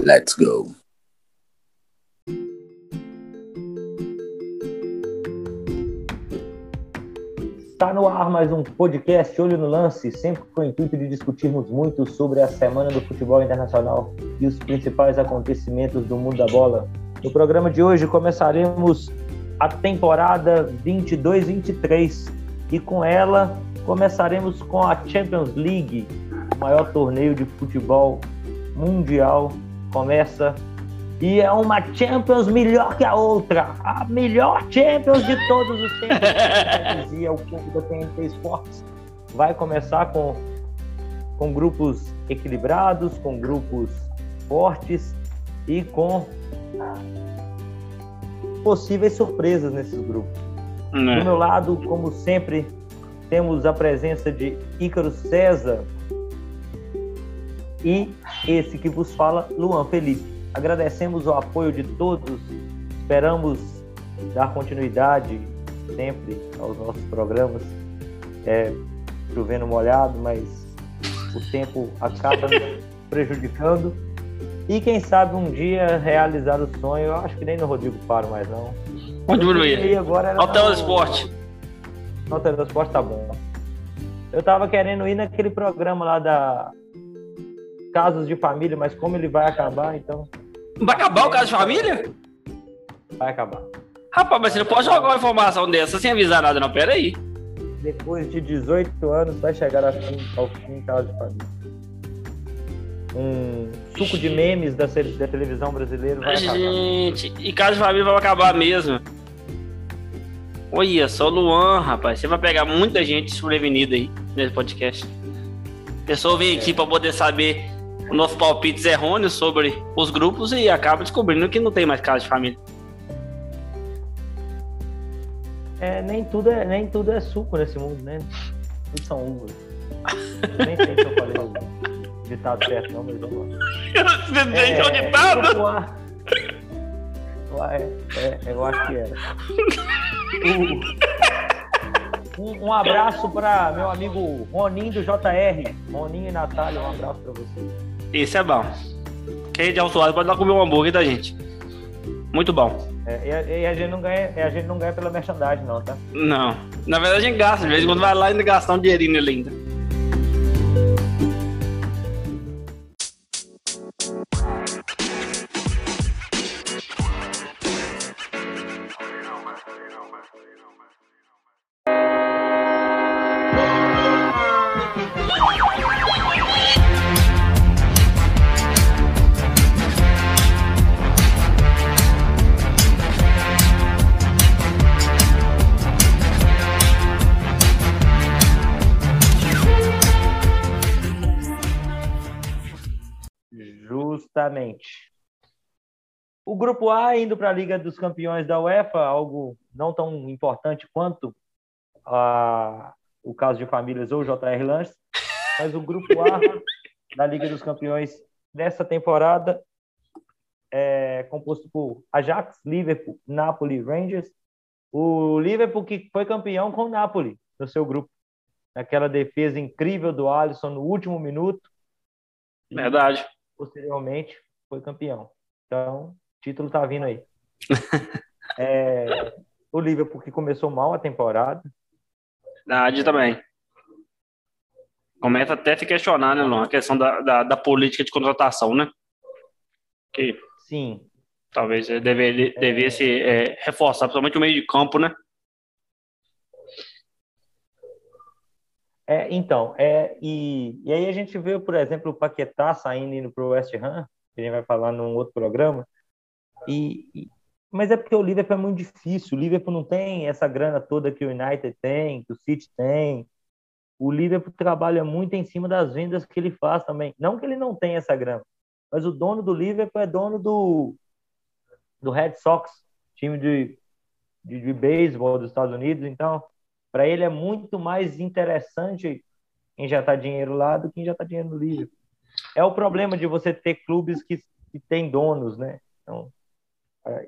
Let's go. Está no ar mais um podcast Olho no Lance, sempre com o intuito de discutirmos muito sobre a semana do futebol internacional e os principais acontecimentos do mundo da bola. No programa de hoje começaremos a temporada 22-23 e com ela começaremos com a Champions League, o maior torneio de futebol mundial. Começa e é uma Champions melhor que a outra. A melhor Champions de todos os tempos. dizia o clube da TNT Sports. Vai começar com, com grupos equilibrados, com grupos fortes e com possíveis surpresas nesses grupos. Né? Do meu lado, como sempre, temos a presença de Ícaro César e esse que vos fala, Luan Felipe. Agradecemos o apoio de todos, esperamos dar continuidade sempre aos nossos programas. É, chovendo molhado, mas o tempo acaba prejudicando. E quem sabe um dia realizar o sonho. Eu acho que nem no Rodrigo paro mais não. Onde diminuir? agora era no Esporte. No Esporte tá bom. Eu tava querendo ir naquele programa lá da casos de família, mas como ele vai acabar, então. Vai acabar o caso de família? Vai acabar. Rapaz, mas você não pode jogar uma informação dessa sem avisar nada, não. Pera aí. Depois de 18 anos, vai chegar ao fim caso de família. Um suco de memes da, da televisão brasileira vai Gente, acabar. e caso de família vai acabar mesmo. Olha só, Luan, rapaz. Você vai pegar muita gente desprevenida aí nesse podcast. A pessoa vem aqui é. para poder saber nossos palpites errôneos sobre os grupos e acaba descobrindo que não tem mais casa de família. É, nem tudo é, nem tudo é suco nesse mundo, né? Tudo são uvas. nem sei se eu falei o ditado certo, não, mas vamos lá. Você é, o ditado? É, é, eu acho que era. Um, um abraço para meu amigo Roninho do JR. Roninho e Natália, um abraço para vocês. Esse é bom. Quem é de Alto pode lá comer um hambúrguer da gente. Muito bom. É, e, a, e, a, gente não ganha, a gente não ganha pela merchandising, não, tá? Não. Na verdade, a gente gasta. De vez em quando vai lá e ainda gastar um dinheirinho ali ainda. O grupo A indo para a Liga dos Campeões da UEFA, algo não tão importante quanto a, o caso de famílias ou J.R. Lanches, mas o grupo A da Liga dos Campeões dessa temporada é composto por Ajax, Liverpool, Napoli, Rangers. O Liverpool que foi campeão com o Napoli no seu grupo, naquela defesa incrível do Alisson no último minuto. Verdade. Posteriormente foi campeão. Então, título tá vindo aí. é, o Liverpool que começou mal a temporada. Verdade também. Começa até a se questionar, né, Luan? A questão da, da, da, política de contratação, né? Que Sim. Talvez deveria, devesse é, reforçar, principalmente o meio de campo, né? É, então, é, e, e aí a gente vê, por exemplo, o Paquetá saindo indo para o West Ham, que a gente vai falar num outro programa, e, e, mas é porque o Liverpool é muito difícil. O Liverpool não tem essa grana toda que o United tem, que o City tem. O Liverpool trabalha muito em cima das vendas que ele faz também. Não que ele não tenha essa grana, mas o dono do Liverpool é dono do, do Red Sox, time de, de, de beisebol dos Estados Unidos. Então, para ele é muito mais interessante quem já está dinheiro lá do que quem já está dinheiro no Liverpool. É o problema de você ter clubes que, que têm donos, né? Então,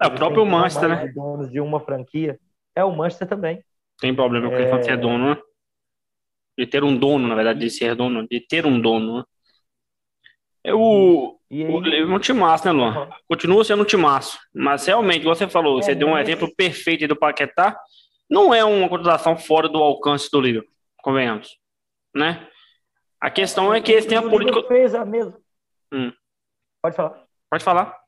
é o próprio Manchester, né? donos de uma franquia. É o Manchester também. Tem problema com é... ser dono, né? De ter um dono, na verdade, de ser dono, de ter um dono, né? É o, E aí... O é um timaço, né, Luan? Uhum. Continua sendo um timaço. Mas realmente, você falou, é, você deu um exemplo perfeito do Paquetá. Não é uma contratação fora do alcance do Liverpool, convenhamos. Né? A questão é que eles têm a política. fez a mesma. Hum. Pode falar. Pode falar.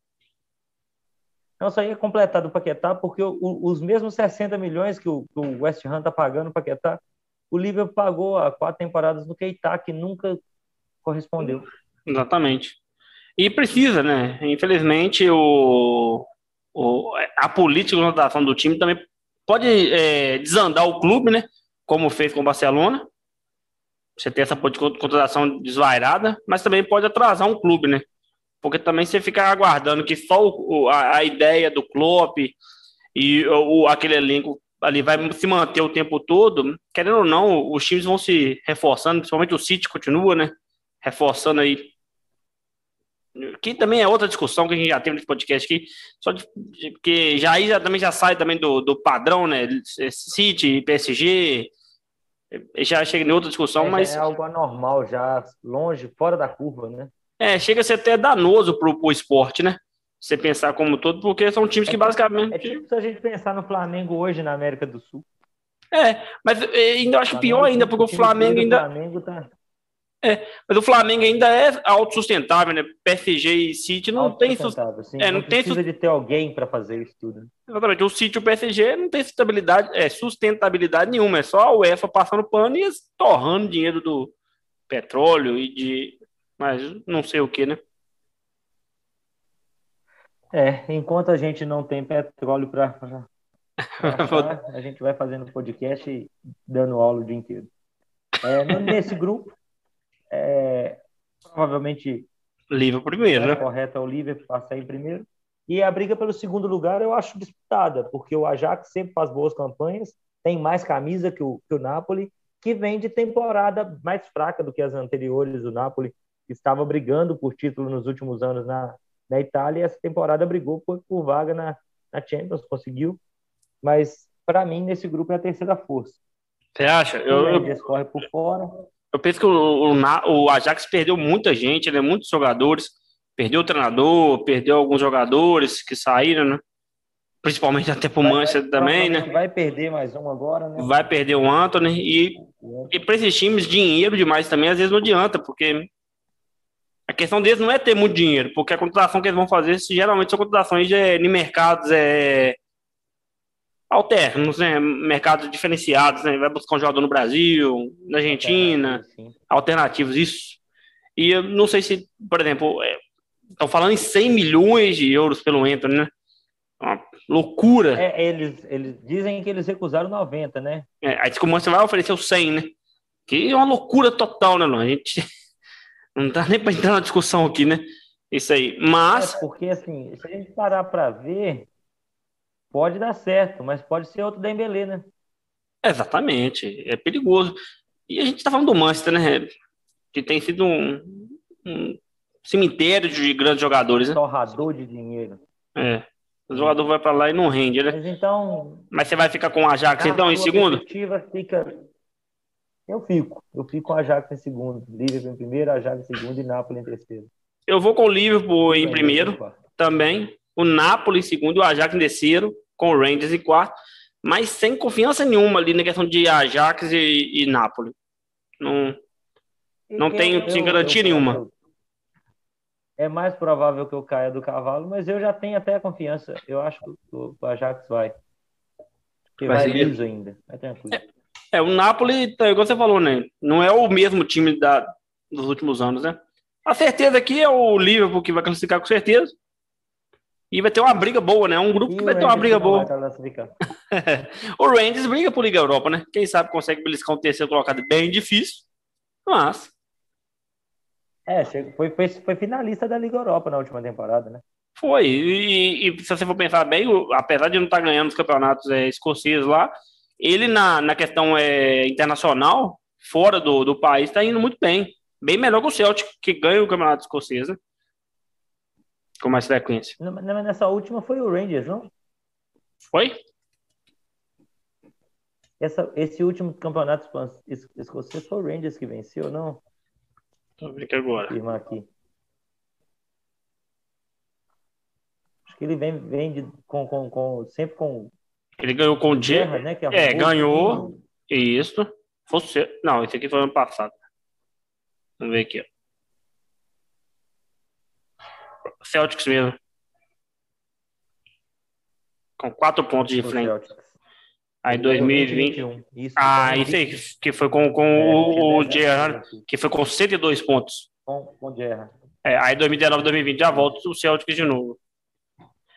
Não, só ia completar do Paquetá, porque o, os mesmos 60 milhões que o, o West Ham está pagando no Paquetá, o Liverpool pagou há quatro temporadas no Keita, que nunca correspondeu. Exatamente. E precisa, né? Infelizmente, o, o, a política de contratação do time também pode é, desandar o clube, né? Como fez com o Barcelona. Você tem essa contratação desvairada, mas também pode atrasar um clube, né? porque também você fica aguardando que só o, a, a, ideia do Klopp e o, aquele elenco ali vai se manter o tempo todo, querendo ou não, os times vão se reforçando, principalmente o City continua, né? Reforçando aí. Que também é outra discussão que a gente já teve nesse podcast aqui, só de, que já aí já, também já sai também do, do padrão, né? City, PSG, já chega em outra discussão, é, mas. É algo anormal, já longe, fora da curva, né? É, chega a ser até danoso pro, pro esporte, né? Você pensar como todo, porque são times que é, basicamente. É tipo se a gente pensar no Flamengo hoje na América do Sul. É, mas é, ainda acho pior ainda, porque o Flamengo ainda. Flamengo tá... É, mas o Flamengo ainda é autossustentável, né? PSG e City não tem. Sim, é, não, não precisa tem... de ter alguém para fazer isso tudo. Exatamente. O City e o PSG não tem sustentabilidade, é, sustentabilidade nenhuma. É só a UEFA passando pano e torrando dinheiro do petróleo e de mas não sei o que, né? É, enquanto a gente não tem petróleo para a gente vai fazendo podcast e dando aula o dia inteiro. É, nesse grupo, é, provavelmente Liverpool primeiro, né? Correto é o Liverpool passar em primeiro. E a briga pelo segundo lugar eu acho disputada, porque o Ajax sempre faz boas campanhas, tem mais camisa que o, que o Napoli, que vem de temporada mais fraca do que as anteriores do Napoli estava brigando por título nos últimos anos na, na Itália e essa temporada brigou por, por vaga na, na Champions, conseguiu. Mas, para mim, nesse grupo é a terceira força. Você acha? Eu, eu, corre por fora. Eu penso que o, o, o Ajax perdeu muita gente, né? muitos jogadores. Perdeu o treinador, perdeu alguns jogadores que saíram, né? Principalmente até pro Manchester também, né? Vai perder mais um agora, né? Vai perder o Anthony. E, e para esses times, dinheiro demais também às vezes não adianta, porque a questão deles não é ter muito dinheiro, porque a contratação que eles vão fazer geralmente são contratações de, de mercados é, alternos, né? mercados diferenciados. Né? Vai buscar um jogador no Brasil, na Argentina, alternativos, isso. E eu não sei se, por exemplo, estão é, falando em 100 milhões de euros pelo Anthony, né? Uma loucura. É, eles, eles dizem que eles recusaram 90, né? É, aí como você vai oferecer o 100, né? Que é uma loucura total, né, Luan? A gente não dá nem para entrar na discussão aqui, né? Isso aí. Mas. É porque, assim, se a gente parar para ver, pode dar certo, mas pode ser outro Dembélé, né? Exatamente. É perigoso. E a gente está falando do Manchester, né? Que tem sido um, um cemitério de grandes jogadores, né? Torrador de dinheiro. É. O jogador vai para lá e não rende, né? Mas então. Mas você vai ficar com o Ajax então em segundo? Fica, eu fico. Eu fico com a Ajax em segundo. Liverpool em primeiro, Ajax em segundo e Napoli em terceiro. Eu vou com o Liverpool em primeiro também. O Napoli em segundo e o Ajax em terceiro, com o Rangers em quarto. Mas sem confiança nenhuma ali na questão de Ajax e, e Napoli. Não, não tenho eu, garantia eu, nenhuma. É mais provável que eu caia do cavalo, mas eu já tenho até a confiança. Eu acho que o, o Ajax vai. Que vai, vai liso ainda. Vai tranquilo. É. É, o Napoli, tá, igual você falou, né? Não é o mesmo time da, dos últimos anos, né? A certeza aqui é o Liverpool que vai classificar com certeza. E vai ter uma briga boa, né? Um grupo e que vai ter uma briga boa. o Rangers briga por Liga Europa, né? Quem sabe consegue beliscar um terceiro colocado bem difícil. Mas. É, foi, foi, foi finalista da Liga Europa na última temporada, né? Foi. E, e, se você for pensar bem, apesar de não estar tá ganhando os campeonatos é, escoceses lá, ele na, na questão é, internacional, fora do, do país, está indo muito bem. Bem melhor que o Celtic, que ganha o campeonato escocês, né? Com mais frequência. Não, mas nessa última foi o Rangers, não? Foi? Essa, esse último campeonato escocês foi o Rangers que venceu, não? Vou ver aqui agora. Aqui. Acho que ele vem, vem de, com, com, com, sempre com. Ele ganhou com o Guerra, né? Que é, ganhou. Isso. Você. Não, esse aqui foi ano passado. Vamos ver aqui. Ó. Celtics mesmo. Com quatro pontos de frente. Aí 2020. Isso, ah, isso aí, que foi com, com é, o, o Gerrard, que foi com 102 pontos. Com, com o Gerrard. É, aí 2019, 2020 já volta o Celtics de novo.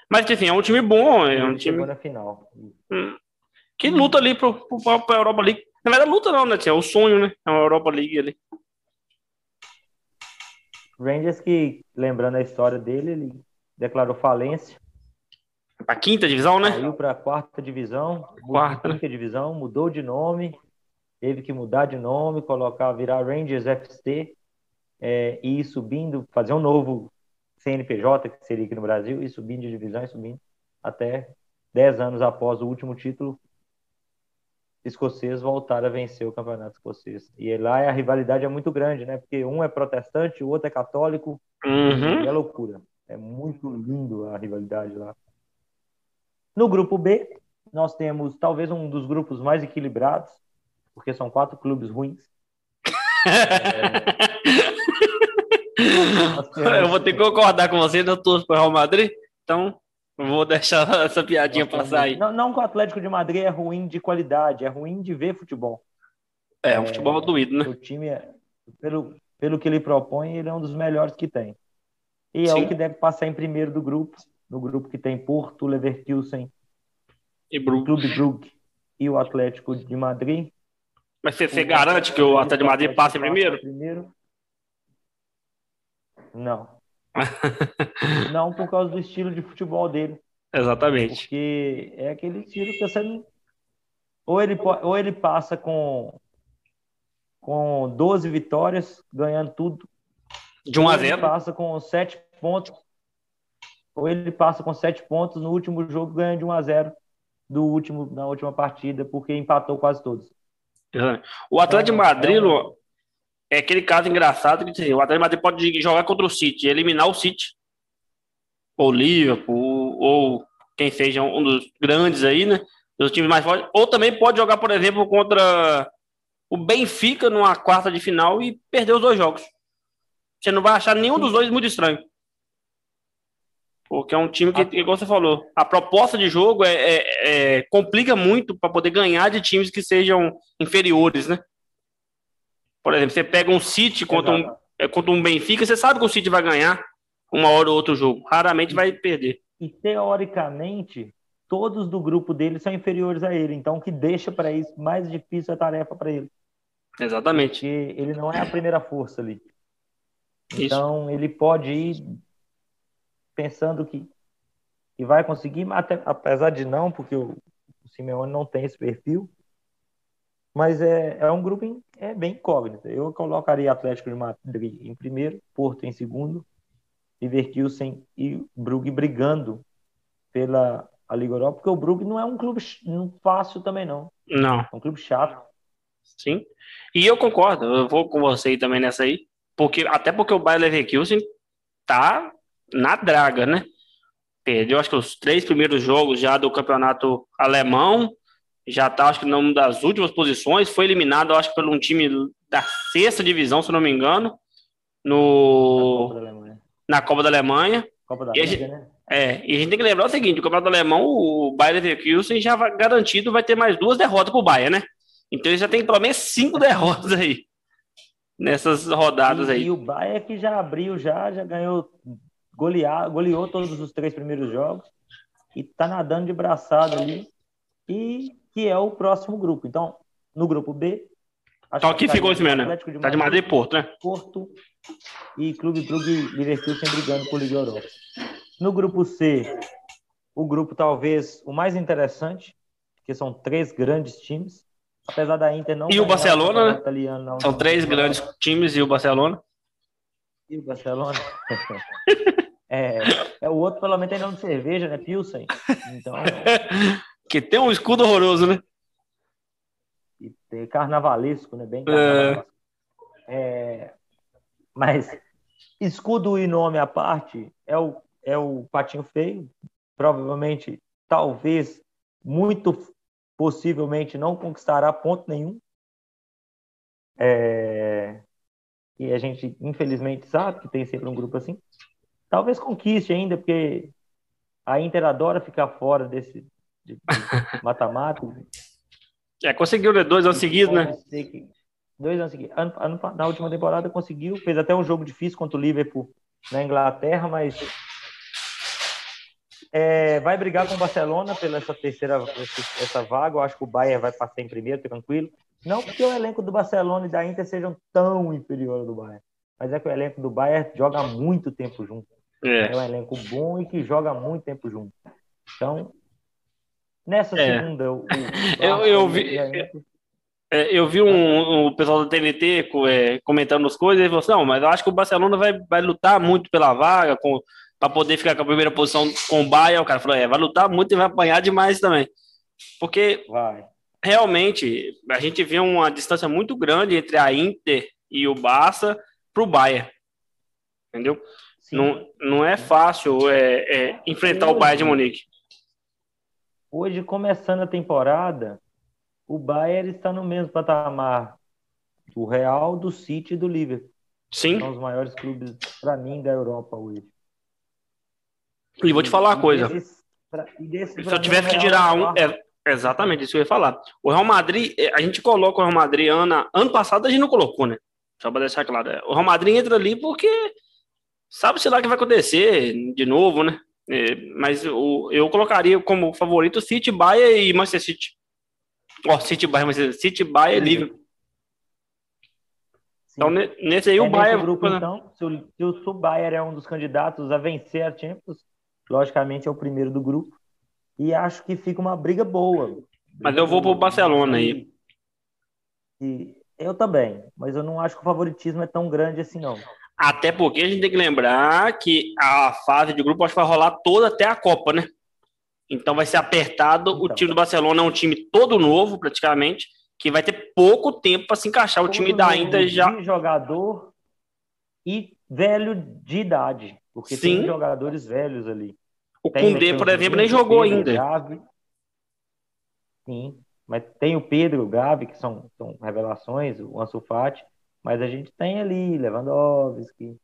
Mas, assim, é um time bom. É um time. na final. Hum, que luta ali pro, pra Europa League. Na verdade, luta não, né? É o sonho, né? É uma Europa League ali. Rangers que, lembrando a história dele, ele declarou falência. Para quinta divisão, né? Saiu para quarta divisão. Quarta. Quinta divisão, mudou de nome. Teve que mudar de nome, colocar, virar Rangers FC é, e ir subindo, fazer um novo CNPJ, que seria aqui no Brasil, e subindo de divisão e subindo até 10 anos após o último título escocês voltar a vencer o campeonato escocês. E lá a rivalidade é muito grande, né? Porque um é protestante, o outro é católico. Uhum. É loucura. É muito lindo a rivalidade lá. No grupo B, nós temos talvez um dos grupos mais equilibrados, porque são quatro clubes ruins. é... Eu vou ter que concordar com você, eu torço para o Real Madrid, então vou deixar essa piadinha passar aí. Não, não que o Atlético de Madrid é ruim de qualidade, é ruim de ver futebol. É, um futebol é, doído, né? O time, é, pelo, pelo que ele propõe, ele é um dos melhores que tem. E Sim. é o que deve passar em primeiro do grupo, no grupo que tem Porto, Leverkusen, e Brugge. Clube Brugge e o Atlético de Madrid. Mas você, você garante que o Atlético de Madrid passe primeiro? primeiro? Não. não por causa do estilo de futebol dele. Exatamente. Porque é aquele estilo que você não... Ou ele, ou ele passa com, com 12 vitórias, ganhando tudo. De 1 a 0. Ele passa com 7 pontos. Ou ele passa com 7 pontos no último jogo, ganha de 1 a 0 do último, na última partida, porque empatou quase todos. O Atlético de Madrid, é aquele caso engraçado que assim, o Atlético Madrid pode jogar contra o City, eliminar o City, ou Liverpool, ou quem seja um dos grandes aí, né? Dos times mais fortes. Ou também pode jogar, por exemplo, contra o Benfica numa quarta de final e perder os dois jogos. Você não vai achar nenhum dos dois muito estranho. Porque é um time que, igual você falou, a proposta de jogo é, é, é complica muito para poder ganhar de times que sejam inferiores, né? Por exemplo, você pega um City contra um, é, contra um Benfica, você sabe que o City vai ganhar uma hora ou outro jogo. Raramente vai perder. E teoricamente, todos do grupo dele são inferiores a ele. Então, o que deixa para isso mais difícil a tarefa para ele. Exatamente. Porque ele não é a primeira força ali. Então, Isso. ele pode ir pensando que, que vai conseguir, até, apesar de não, porque o, o Simeone não tem esse perfil. Mas é, é um grupo em, é bem incógnito. Eu colocaria Atlético de Madrid em primeiro, Porto em segundo, Leverkusen e Brugge brigando pela a Liga Europa, porque o Brugge não é um clube fácil também, não. Não. É um clube chato. Sim. E eu concordo, eu vou com você também nessa aí, porque até porque o Bayer Leverkusen tá na draga, né? Perdeu, acho que os três primeiros jogos já do campeonato alemão, já tá, acho que numa das últimas posições, foi eliminado, acho que por um time da sexta divisão, se não me engano, no... na Copa da Alemanha. Copa da Alemanha, gente, né? É, e a gente tem que lembrar o seguinte, o campeonato alemão, o Bayern Leverkusen já vai, garantido vai ter mais duas derrotas pro Bayern, né? Então ele já tem pelo menos cinco derrotas aí, nessas rodadas e, aí. E o Bayern que já abriu, já, já ganhou golear, goleou todos os três primeiros jogos e está nadando de braçada ali, e que é o próximo grupo. Então, no grupo B. Então aqui ficou esse mesmo, né? Tá de Madrid e Porto, né? Porto e Clube Brugge Leverkusen brigando por Liga Europa. No grupo C, o grupo talvez o mais interessante, que são três grandes times, apesar da Inter não. E o Barcelona, né? Italiano, são três grandes times e o Barcelona. E o Barcelona. É, é o outro, pelo menos, tem nome de cerveja, né? Pilsen. Então. que tem um escudo horroroso, né? E tem carnavalesco, né? Bem é. carnavalesco. É... É... Mas escudo e nome à parte, é o, é o patinho feio, provavelmente, talvez, muito possivelmente não conquistará ponto nenhum. É... E a gente, infelizmente, sabe que tem sempre um grupo assim. Talvez conquiste ainda, porque a Inter adora ficar fora desse mata-mata. é, conseguiu né? dois anos seguidos, né? Que... Dois anos seguidos. Na última temporada conseguiu, fez até um jogo difícil contra o Liverpool na Inglaterra, mas é, vai brigar com o Barcelona pela essa terceira essa vaga. Eu acho que o Bayern vai passar em primeiro, tranquilo. Não porque o elenco do Barcelona e da Inter sejam tão inferiores ao do Bayern, mas é que o elenco do Bayern joga muito tempo junto. É. é um elenco bom e que joga muito tempo junto. Então, nessa é. segunda, o, o eu, eu vi. É, eu vi um, um pessoal da TNT é, comentando as coisas e falou assim: não, mas eu acho que o Barcelona vai, vai lutar muito pela vaga para poder ficar com a primeira posição com o Bayern. O cara falou: é, vai lutar muito e vai apanhar demais também. Porque vai. realmente a gente vê uma distância muito grande entre a Inter e o Barça para o Bayern. Entendeu? Não, não é fácil é, é enfrentar o Bayern de Munique. Hoje, começando a temporada, o Bayern está no mesmo patamar do Real, do City e do Liverpool. Sim. São os maiores clubes, para mim, da Europa hoje. E vou te falar uma coisa. Se eu tivesse que tirar um. É, exatamente, isso que eu ia falar. O Real Madrid, é, a gente coloca o Real Madrid ano, ano passado, a gente não colocou, né? Só para deixar claro. É, o Real Madrid entra ali porque sabe-se lá o que vai acontecer de novo, né? É, mas eu, eu colocaria como favorito City, Bayern e Manchester City. Ó, oh, City, Bayern, Manchester City, Bayern e Liverpool. Então, nesse aí, é o Bayern... Grupo, né? então, se o, se o Bayern é um dos candidatos a vencer a Champions, logicamente é o primeiro do grupo. E acho que fica uma briga boa. Mas eu vou pro Barcelona aí. E eu também, mas eu não acho que o favoritismo é tão grande assim, não. Até porque a gente tem que lembrar que a fase de grupo acho que vai rolar toda até a Copa, né? Então vai ser apertado. Então, o time do Barcelona é um time todo novo, praticamente, que vai ter pouco tempo para se encaixar. O time da Inter já. jogador e velho de idade. Porque Sim. tem jogadores velhos ali. O Koundé, por exemplo, nem jogou Pedro, ainda. Gavi. Sim, mas tem o Pedro, o Gavi, que são, são revelações, o Ansu Fati. Mas a gente tem ali Lewandowski,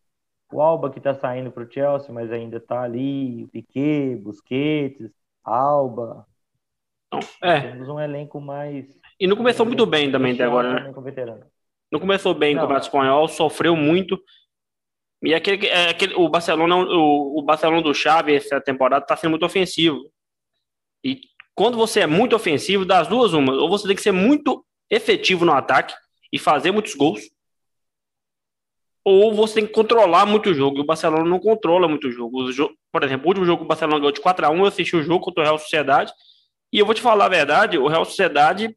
o Alba que está saindo para o Chelsea, mas ainda está ali, o Piquet, Busquets, Alba. é. Temos um elenco mais. E não começou muito bem também até agora, né? Não começou bem não. o Espanhol, sofreu muito. E aquele, é, aquele, o Barcelona, o, o Barcelona do Xavi essa temporada está sendo muito ofensivo. E quando você é muito ofensivo, das duas uma, ou você tem que ser muito efetivo no ataque e fazer muitos gols, ou você tem que controlar muito o jogo. E o Barcelona não controla muito o jogo. Por exemplo, o último jogo que o Barcelona ganhou de 4 a 1 eu assisti o jogo contra o Real Sociedade. E eu vou te falar a verdade: o Real Sociedade,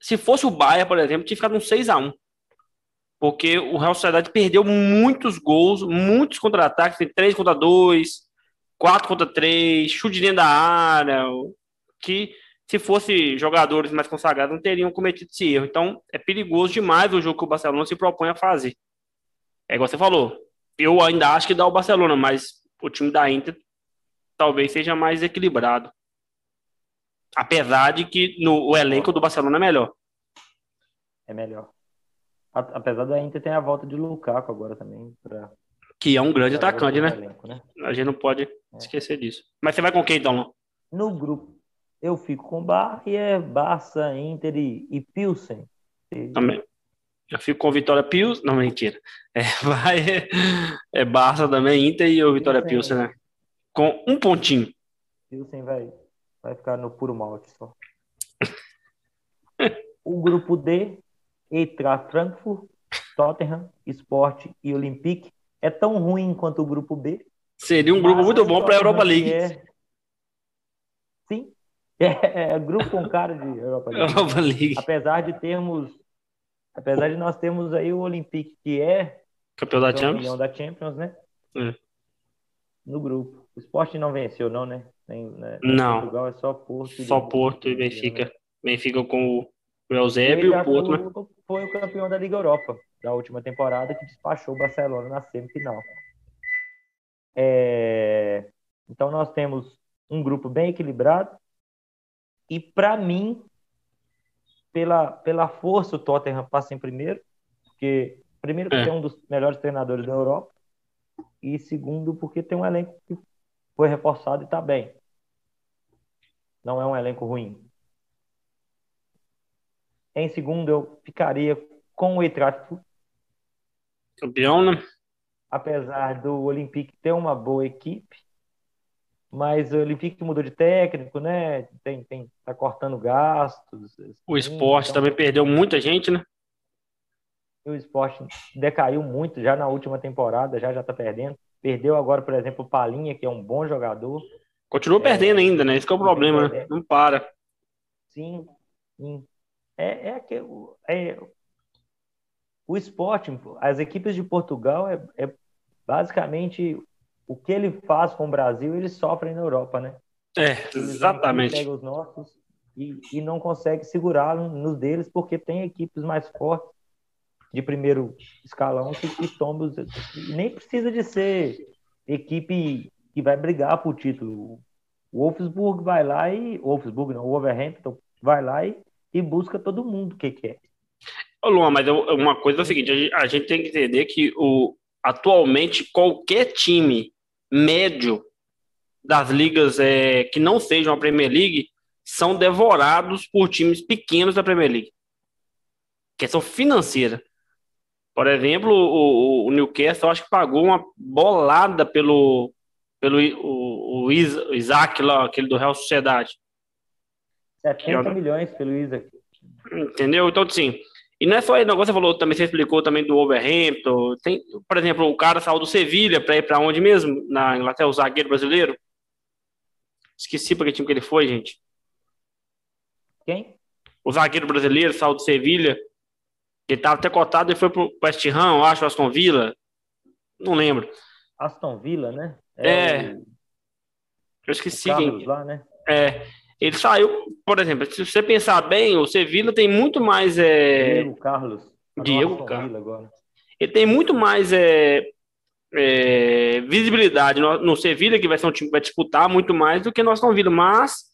se fosse o Bayern, por exemplo, tinha ficado um 6 a 1 Porque o Real Sociedade perdeu muitos gols, muitos contra-ataques, tem 3 contra 2, 4 contra 3, chute dentro da área, que se fosse jogadores mais consagrados não teriam cometido esse erro. Então é perigoso demais o jogo que o Barcelona se propõe a fazer. É igual você falou. Eu ainda acho que dá o Barcelona, mas o time da Inter talvez seja mais equilibrado. Apesar de que no, o elenco do Barcelona é melhor. É melhor. Apesar da Inter ter a volta de Lukaku agora também. Pra... Que é um grande atacante, né? Elenco, né? A gente não pode é. esquecer disso. Mas você vai com quem então, No grupo, eu fico com Bar e é Barça, Inter e, e Pilsen. Também. Eu fico com Vitória Pilsen. Não, mentira. É, vai, é Barça também, Inter e o Vitória Pilsen, né? Com um pontinho. Pilsen vai, vai ficar no puro malte só. o grupo D, Eintracht Frankfurt, Tottenham, Sport e Olympique é tão ruim quanto o grupo B. Seria um grupo muito bom para a Europa League. É... Sim, é, é, grupo com cara de Europa League. Europa League. Apesar de termos Apesar de nós termos aí o Olympique, que é campeão da Champions, da Champions né? É. No grupo. O esporte não venceu, não, né? Nem, né? Não. Portugal é só Porto. Só Porto e Benfica. Né? Benfica com o Eusébio e o Porto, né? Foi o campeão da Liga Europa da última temporada que despachou o Barcelona na semifinal. É... Então nós temos um grupo bem equilibrado e para mim pela, pela força o Tottenham passa em primeiro, porque primeiro porque é. um dos melhores treinadores da Europa e segundo porque tem um elenco que foi reforçado e está bem. Não é um elenco ruim. Em segundo eu ficaria com o Eintracht Campeão, né? Apesar do Olympique ter uma boa equipe, mas o Olympique mudou de técnico, né? Tem, tem, tá cortando gastos. O esporte então... também perdeu muita gente, né? O esporte decaiu muito já na última temporada, já já tá perdendo. Perdeu agora, por exemplo, o Palinha, que é um bom jogador. Continua é, perdendo ainda, né? Esse é o problema, né? Não para. Sim, sim. É, é, que, é, o esporte, as equipes de Portugal é, é basicamente o que ele faz com o Brasil, eles sofrem na Europa, né? É, exatamente. Ele pega os nossos e, e não consegue segurar nos deles porque tem equipes mais fortes de primeiro escalão que, que os, nem precisa de ser equipe que vai brigar por título. O Wolfsburg vai lá e Wolfsburg não, o Wolverhampton vai lá e, e busca todo mundo que quer. Ô Luan, mas uma coisa é o seguinte, a gente tem que entender que o, atualmente qualquer time médio das ligas é, que não sejam a Premier League são devorados por times pequenos da Premier League. Questão financeira. Por exemplo, o, o Newcastle acho que pagou uma bolada pelo, pelo o, o Isaac lá, aquele do Real Sociedade. 70 milhões pelo Isaac. Entendeu? Então, assim, e não é só negócio, você falou também, você explicou também do Overhampton. Tem, por exemplo, o cara saiu do Sevilha para ir para onde mesmo? Na Inglaterra, o zagueiro brasileiro? Esqueci para que time que ele foi, gente. Quem? O zagueiro brasileiro saiu do Sevilha. Ele estava até cotado e foi para o West Ham, eu acho, Aston Villa. Não lembro. Aston Villa, né? É. é... Eu esqueci. quem... lá, né? É. Ele saiu, por exemplo, se você pensar bem, o Sevilla tem muito mais. É... Diego Carlos. Diego Carlos. Ele tem muito mais é, é, visibilidade no, no Sevilla, que vai ser um time que vai disputar muito mais do que nós estamos vendo. Mas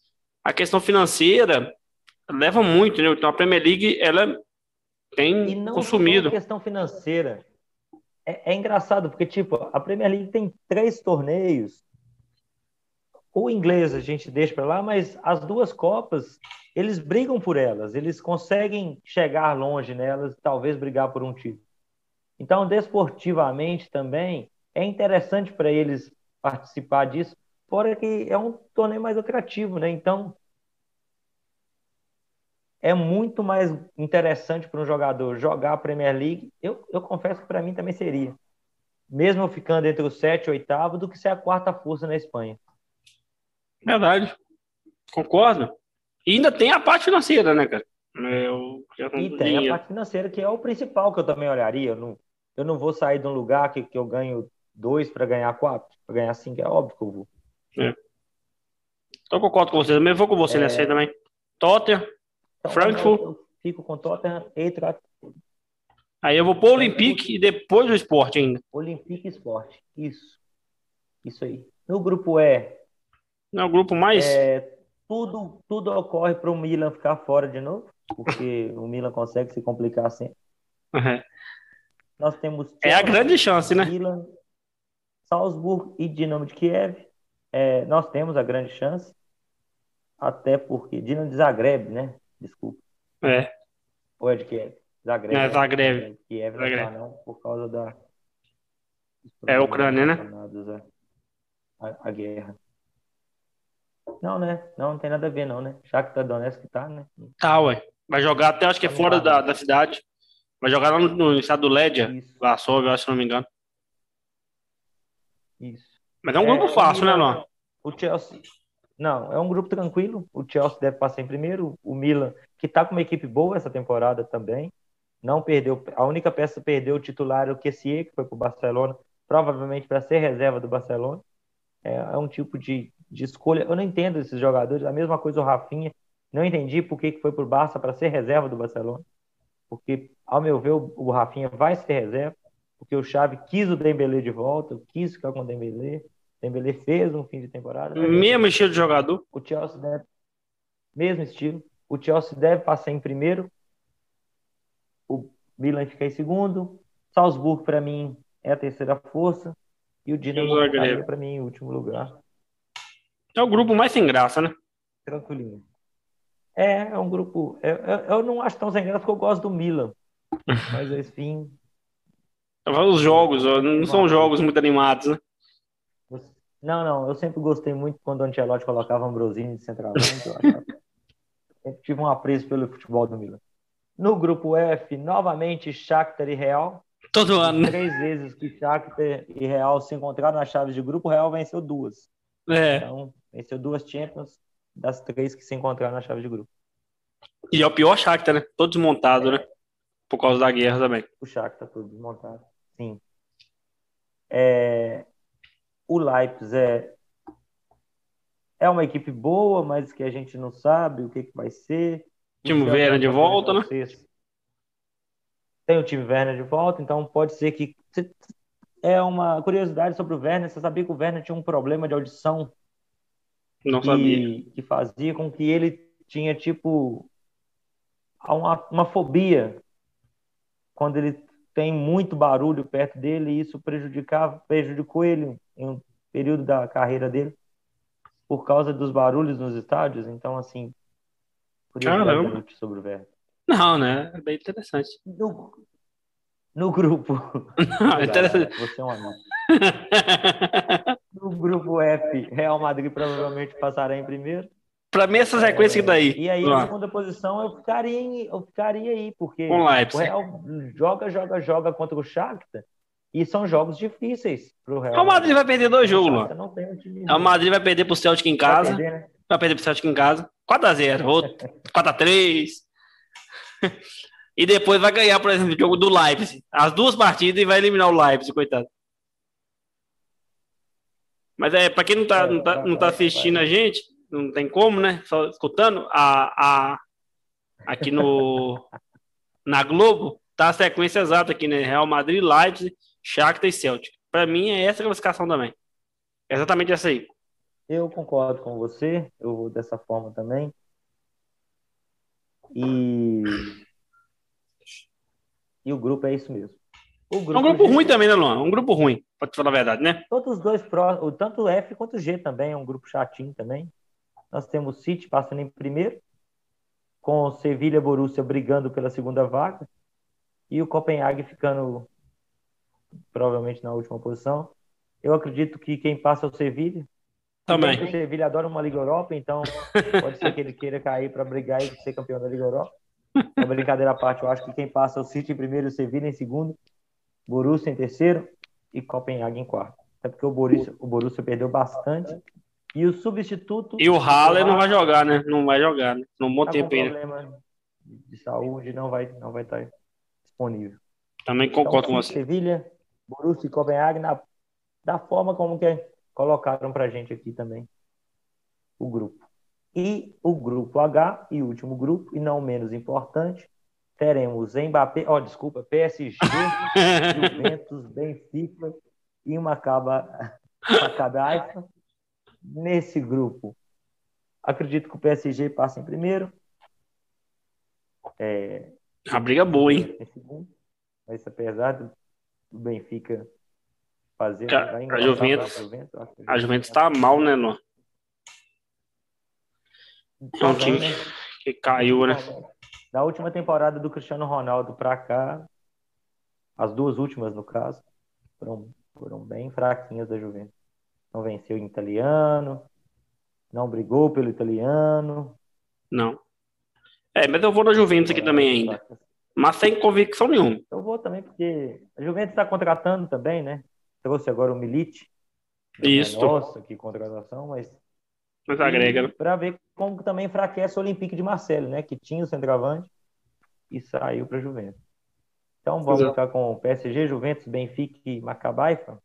a questão financeira leva muito, né? Então a Premier League ela tem e não consumido. Só a questão financeira. É, é engraçado, porque, tipo, a Premier League tem três torneios o inglês a gente deixa para lá, mas as duas Copas, eles brigam por elas, eles conseguem chegar longe nelas, talvez brigar por um título. Então, desportivamente também, é interessante para eles participar disso, fora que é um torneio mais lucrativo, né? Então, é muito mais interessante para um jogador jogar a Premier League. Eu, eu confesso que para mim também seria. Mesmo ficando entre o sete e oitavo, do que ser a quarta força na Espanha. Verdade. Concordo. E ainda tem a parte financeira, né, cara? Eu, e tem dinheiro. a parte financeira, que é o principal que eu também olharia. Eu não, eu não vou sair de um lugar que, que eu ganho dois para ganhar quatro. Para ganhar cinco é óbvio que eu vou. É. Então concordo com você também. Vou com você é... nessa aí também. Tottenham, então, Frankfurt. Eu, eu fico com Tottenham e Aí eu vou pôr o Olympique e depois o esporte ainda. Olympique e esporte. Isso. Isso aí. No grupo E, não é o grupo mais. É, tudo, tudo ocorre para o Milan ficar fora de novo, porque o Milan consegue se complicar sempre. Uhum. Nós temos. Chelsea, é a grande chance, né? Milan, Salzburg e Dinamo de Kiev. É, nós temos a grande chance, até porque. Dinamo de Zagreb, né? Desculpa. É. Ou é de Kiev? Zagreb. É, Zagreb. É, Kiev não, Zagreb. não, por causa da. É a Ucrânia, né? A, a guerra. Não, né? Não, não tem nada a ver, não, né? Shakhtar Donetsk tá, né? Tá, ué. Vai jogar até, acho que é tá fora da, da cidade. Vai jogar lá no, no estado do Lédia, Varsóvia, acho, se não me engano. Isso. Mas é um grupo é, fácil, né, Luan? O Chelsea... Não, é um grupo tranquilo. O Chelsea deve passar em primeiro. O Milan, que tá com uma equipe boa essa temporada também. Não perdeu. A única peça que perdeu o titular é o Kessie, que foi pro Barcelona, provavelmente para ser reserva do Barcelona. É, é um tipo de, de escolha. Eu não entendo esses jogadores. A mesma coisa o Rafinha. Não entendi por que foi por Barça para ser reserva do Barcelona. Porque, ao meu ver, o Rafinha vai ser reserva. Porque o Xavi quis o Dembélé de volta, quis ficar com o Dembélé. Dembele fez um fim de temporada. Mesmo estilo de jogador. O Chelsea deve. Mesmo estilo. O Chelsea deve passar em primeiro. O Milan fica em segundo. Salzburgo, para mim, é a terceira força. E o Dinamo para mim, em último lugar. É o grupo mais sem graça, né? Tranquilinho. É, é um grupo. Eu, eu, eu não acho tão sem graça porque eu gosto do Milan. Mas, enfim. Os jogos, não são jogos muito animados, né? Não, não, eu sempre gostei muito quando o Ancelotti colocava Ambrosini de centroavante. Eu sempre tive um apreço pelo futebol do Milan. No grupo F, novamente Shakhtar e Real. Todo ano, né? Três vezes que Shakhtar e Real se encontraram nas chaves de grupo, Real venceu duas. É. Então, venceu duas Champions das três que se encontraram na chave de grupo. E é o pior Shakhtar, né? Todo desmontado, é. né? Por causa da guerra também. O Shakhtar todo desmontado, sim. É... O Leipzig é... é uma equipe boa, mas que a gente não sabe o que, que vai ser. Timo Werner de volta, né? Tem o time Werner de volta, então pode ser que. É uma curiosidade sobre o Werner. Você sabia que o Werner tinha um problema de audição não que, sabia. Que fazia com que ele tinha, tipo, uma, uma fobia quando ele tem muito barulho perto dele e isso prejudicava, prejudicou ele em um período da carreira dele por causa dos barulhos nos estádios. Então, assim, Caramba. sobre o Werner. Não, né? É bem interessante. No grupo. Não, é interessante. Você é um amigo. no grupo F, Real Madrid provavelmente passará em primeiro. Para mim, essa sequência é, daí. E aí, na segunda posição, eu ficaria, em, eu ficaria aí, porque o Real joga, joga, joga contra o Shakhtar. E são jogos difíceis pro Real. O Madrid vai perder dois jogos, lá. O, o Madrid vai perder pro Celtic em casa. Vai perder, né? vai perder pro Celtic em casa. 4x0, outro 4x3. E depois vai ganhar, por exemplo, o jogo do Leipzig. As duas partidas e vai eliminar o Leipzig, coitado. Mas é, para quem não tá, é, não tá, não tá assistindo a gente, não tem como, né? Só escutando, a, a, aqui no na Globo, tá a sequência exata aqui, né? Real Madrid, Leipzig, Shakhtar e Celtic. Para mim é essa a classificação também. É exatamente essa aí. Eu concordo com você, eu vou dessa forma também. E e o grupo é isso mesmo. O grupo é um grupo G... ruim também, né, Luan? Um grupo ruim, pode falar a verdade, né? Todos os dois, tanto o F quanto o G também, é um grupo chatinho também. Nós temos o City passando em primeiro, com o Sevilha e Borussia brigando pela segunda vaga, e o Copenhague ficando provavelmente na última posição. Eu acredito que quem passa é o Sevilha. Também. O Sevilha adora uma Liga Europa, então pode ser que ele queira cair para brigar e ser campeão da Liga Europa. Uma brincadeira à parte, eu acho que quem passa é o City em primeiro, o Sevilha em segundo, Borussia em terceiro e Copenhague em quarto. Até porque o Borussia, o Borussia perdeu bastante. E o substituto. E o Haller não vai jogar, né? Não vai jogar, né? Não bom tá tempo ainda. problema de saúde, não vai, não vai estar disponível. Também concordo então, com você. Sevilha, Borussia e Copenhague, na, da forma como que colocaram pra gente aqui também o grupo. E o grupo H, e o último grupo, e não menos importante, teremos Mbappé, ó, oh, desculpa, PSG, Juventus, Benfica e Macaba, Maccabi nesse grupo. Acredito que o PSG passa em primeiro. É, a briga boa, hein? mas apesar do Benfica fazer. A, Juventus a Juventus está mal, né, Nó? É um time que caiu, né? Da última temporada do Cristiano Ronaldo para cá, as duas últimas, no caso, foram, foram bem fraquinhas da Juventus. Não venceu em italiano, não brigou pelo italiano. Não. É, mas eu vou na Juventus aqui também ainda. Mas sem convicção nenhuma. Eu vou também, porque a Juventus está contratando também, né? Trouxe agora o Milite. Isso. Nossa, que contratação, mas. Mas agrega, né? Para ver como também enfraquece o Olympique de Marseille, né? Que tinha o centroavante e saiu para a Juventus. Então vamos Exato. ficar com o PSG, Juventus, Benfica e Macabaifa.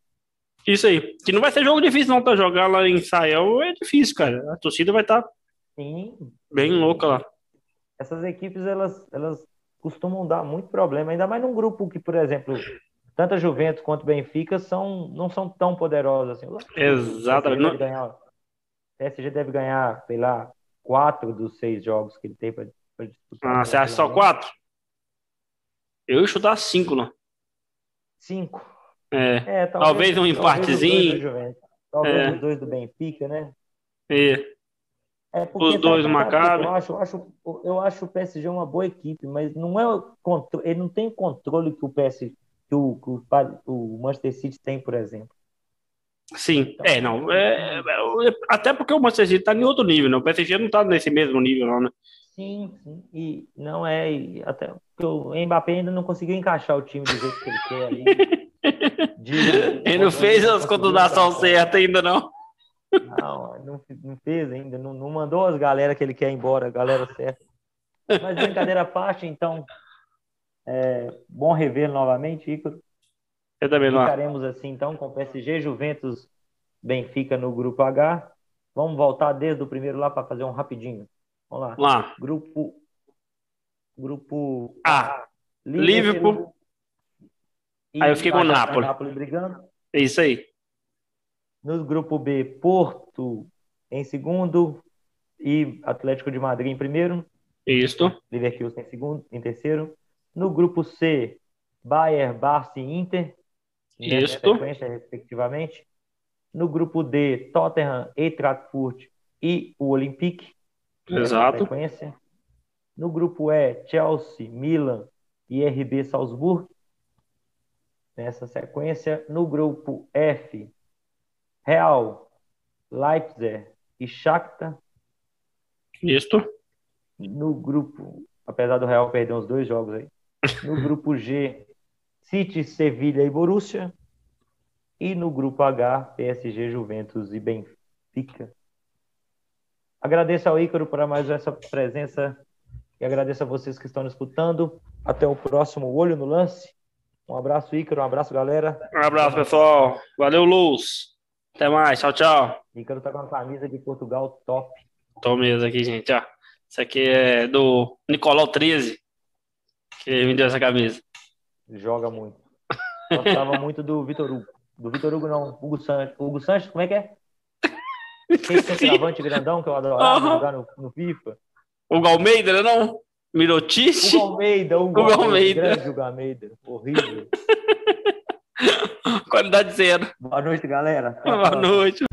Isso aí. Que não vai ser jogo difícil, não, para jogar lá em Israel é difícil, cara. A torcida vai estar tá bem louca lá. Essas equipes, elas, elas costumam dar muito problema, ainda mais num grupo que, por exemplo, tanto a Juventus quanto o Benfica são, não são tão poderosos assim. Exatamente. O PSG, deve ganhar, PSG deve ganhar, sei lá, quatro dos seis jogos que ele tem para disputar. Ah, você acha só quatro? Eu ia chutar cinco, não? Cinco. É. é talvez, talvez, um empatezinho. Talvez é. os dois do Benfica, né? É. É os dois do Maccabi. Eu acho, eu, acho, eu acho o PSG uma boa equipe, mas não é ele não tem controle que o PSG, que o, que o, o Manchester City tem, por exemplo. Sim, então, é, não. É, é, até porque o Manchester City está em outro nível, né? O PSG não está nesse mesmo nível, não, né? Sim, sim. E não é. E até porque o Mbappé ainda não conseguiu encaixar o time do jeito que ele quer ali. De, ele não fez as contratações certas ainda, não. Não, não, não fez ainda, não, não mandou as galera que ele quer embora, a galera certa. Mas brincadeira à parte, então, é, bom rever novamente, Ícaro. Eu também não. Ficaremos assim, então, com PSG, Juventus, Benfica no grupo H. Vamos voltar desde o primeiro lá para fazer um rapidinho. Vamos lá. lá. Grupo. Grupo A. Liverpool. Liverpool. Aí eu fiquei com o Napoli. Napoli brigando. É isso aí. No grupo B, Porto em segundo e Atlético de Madrid em primeiro. Isso. Leverkusen em segundo, em terceiro. No grupo C, Bayern, Barça e Inter. Isso. Sequência, respectivamente. No grupo D, Tottenham, Eintracht e o Olympique. Exato. Sequência. No grupo E, Chelsea, Milan e RB Salzburg. Nessa sequência. No grupo F, Real, Leipzig e Shakhtar. Isto. No grupo, apesar do Real perder uns dois jogos aí. No grupo G, City, Sevilha e Borussia. E no grupo H, PSG, Juventus e Benfica. Agradeço ao Ícaro por mais essa presença e agradeço a vocês que estão nos escutando. Até o próximo Olho no Lance. Um abraço, Ícaro. Um abraço, galera. Um abraço, pessoal. Valeu, Luz. Até mais, tchau, tchau. Ícaro tá com a camisa de Portugal top. Tô mesmo aqui, gente, ó. Isso aqui é do Nicolau 13, que me deu essa camisa. Joga muito. Gostava muito do Vitor Hugo. Do Vitor Hugo, não. Hugo Sanches. Hugo Sanches, como é que é? Aquele centroavante grandão que eu adorava uhum. jogar no, no FIFA. O Galmeida, né, não? Mirotici? O Galmeida, o Galmeida. Almeida. Grande o Galmeida. Horrível. Qualidade zero. Boa noite, galera. Boa noite.